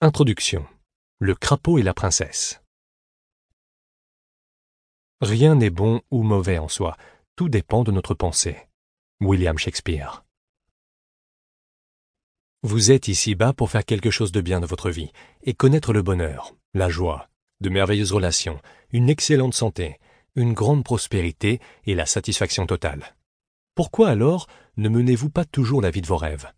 Introduction. Le crapaud et la princesse. Rien n'est bon ou mauvais en soi, tout dépend de notre pensée. William Shakespeare. Vous êtes ici-bas pour faire quelque chose de bien de votre vie et connaître le bonheur, la joie, de merveilleuses relations, une excellente santé, une grande prospérité et la satisfaction totale. Pourquoi alors ne menez-vous pas toujours la vie de vos rêves?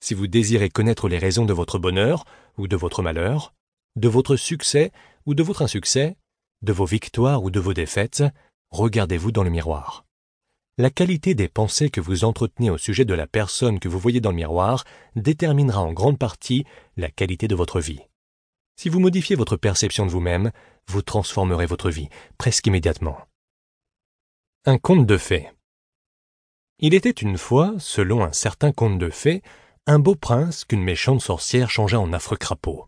Si vous désirez connaître les raisons de votre bonheur ou de votre malheur, de votre succès ou de votre insuccès, de vos victoires ou de vos défaites, regardez-vous dans le miroir. La qualité des pensées que vous entretenez au sujet de la personne que vous voyez dans le miroir déterminera en grande partie la qualité de votre vie. Si vous modifiez votre perception de vous-même, vous transformerez votre vie presque immédiatement. Un conte de fées. Il était une fois, selon un certain conte de fées, un beau prince qu'une méchante sorcière changea en affreux crapaud.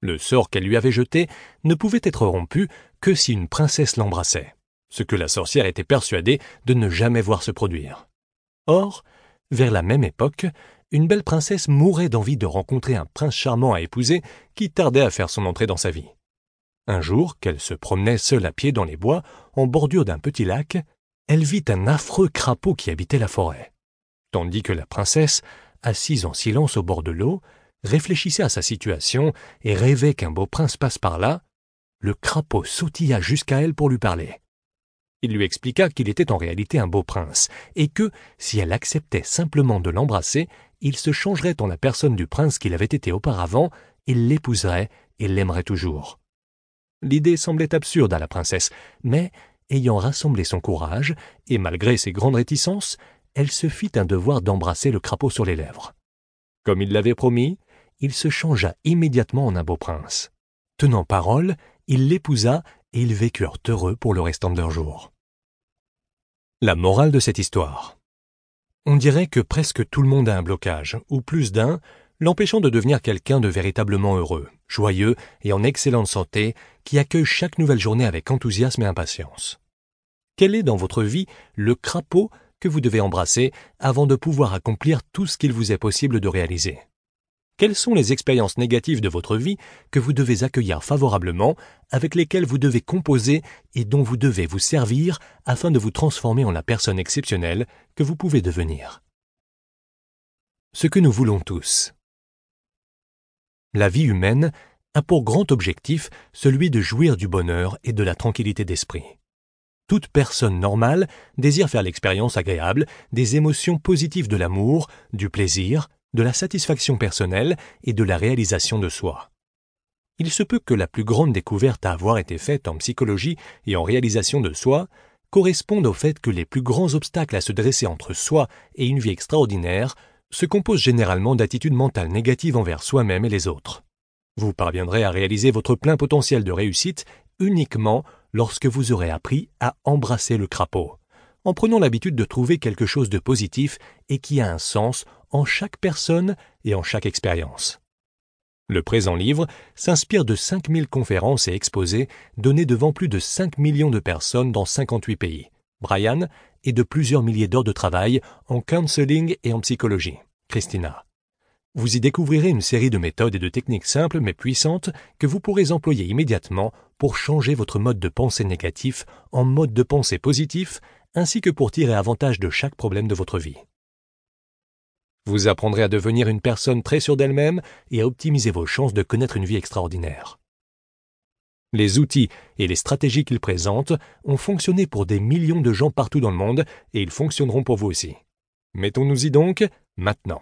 Le sort qu'elle lui avait jeté ne pouvait être rompu que si une princesse l'embrassait, ce que la sorcière était persuadée de ne jamais voir se produire. Or, vers la même époque, une belle princesse mourait d'envie de rencontrer un prince charmant à épouser qui tardait à faire son entrée dans sa vie. Un jour, qu'elle se promenait seule à pied dans les bois, en bordure d'un petit lac, elle vit un affreux crapaud qui habitait la forêt. Tandis que la princesse, assise en silence au bord de l'eau, réfléchissait à sa situation et rêvait qu'un beau prince passe par là, le crapaud sautilla jusqu'à elle pour lui parler. Il lui expliqua qu'il était en réalité un beau prince, et que, si elle acceptait simplement de l'embrasser, il se changerait en la personne du prince qu'il avait été auparavant, il l'épouserait et l'aimerait toujours. L'idée semblait absurde à la princesse, mais, ayant rassemblé son courage, et malgré ses grandes réticences, elle se fit un devoir d'embrasser le crapaud sur les lèvres. Comme il l'avait promis, il se changea immédiatement en un beau prince. Tenant parole, il l'épousa et ils vécurent heureux pour le restant de leur jours. La morale de cette histoire. On dirait que presque tout le monde a un blocage, ou plus d'un, l'empêchant de devenir quelqu'un de véritablement heureux, joyeux et en excellente santé, qui accueille chaque nouvelle journée avec enthousiasme et impatience. Quel est dans votre vie le crapaud que vous devez embrasser avant de pouvoir accomplir tout ce qu'il vous est possible de réaliser quelles sont les expériences négatives de votre vie que vous devez accueillir favorablement, avec lesquelles vous devez composer et dont vous devez vous servir afin de vous transformer en la personne exceptionnelle que vous pouvez devenir? Ce que nous voulons tous. La vie humaine a pour grand objectif celui de jouir du bonheur et de la tranquillité d'esprit. Toute personne normale désire faire l'expérience agréable des émotions positives de l'amour, du plaisir, de la satisfaction personnelle et de la réalisation de soi. Il se peut que la plus grande découverte à avoir été faite en psychologie et en réalisation de soi corresponde au fait que les plus grands obstacles à se dresser entre soi et une vie extraordinaire se composent généralement d'attitudes mentales négatives envers soi-même et les autres. Vous parviendrez à réaliser votre plein potentiel de réussite uniquement lorsque vous aurez appris à embrasser le crapaud, en prenant l'habitude de trouver quelque chose de positif et qui a un sens en chaque personne et en chaque expérience. Le présent livre s'inspire de 5000 conférences et exposés donnés devant plus de 5 millions de personnes dans 58 pays. Brian et de plusieurs milliers d'heures de travail en counseling et en psychologie. Christina. Vous y découvrirez une série de méthodes et de techniques simples mais puissantes que vous pourrez employer immédiatement pour changer votre mode de pensée négatif en mode de pensée positif, ainsi que pour tirer avantage de chaque problème de votre vie. Vous apprendrez à devenir une personne très sûre d'elle-même et à optimiser vos chances de connaître une vie extraordinaire. Les outils et les stratégies qu'ils présentent ont fonctionné pour des millions de gens partout dans le monde et ils fonctionneront pour vous aussi. Mettons-nous-y donc maintenant.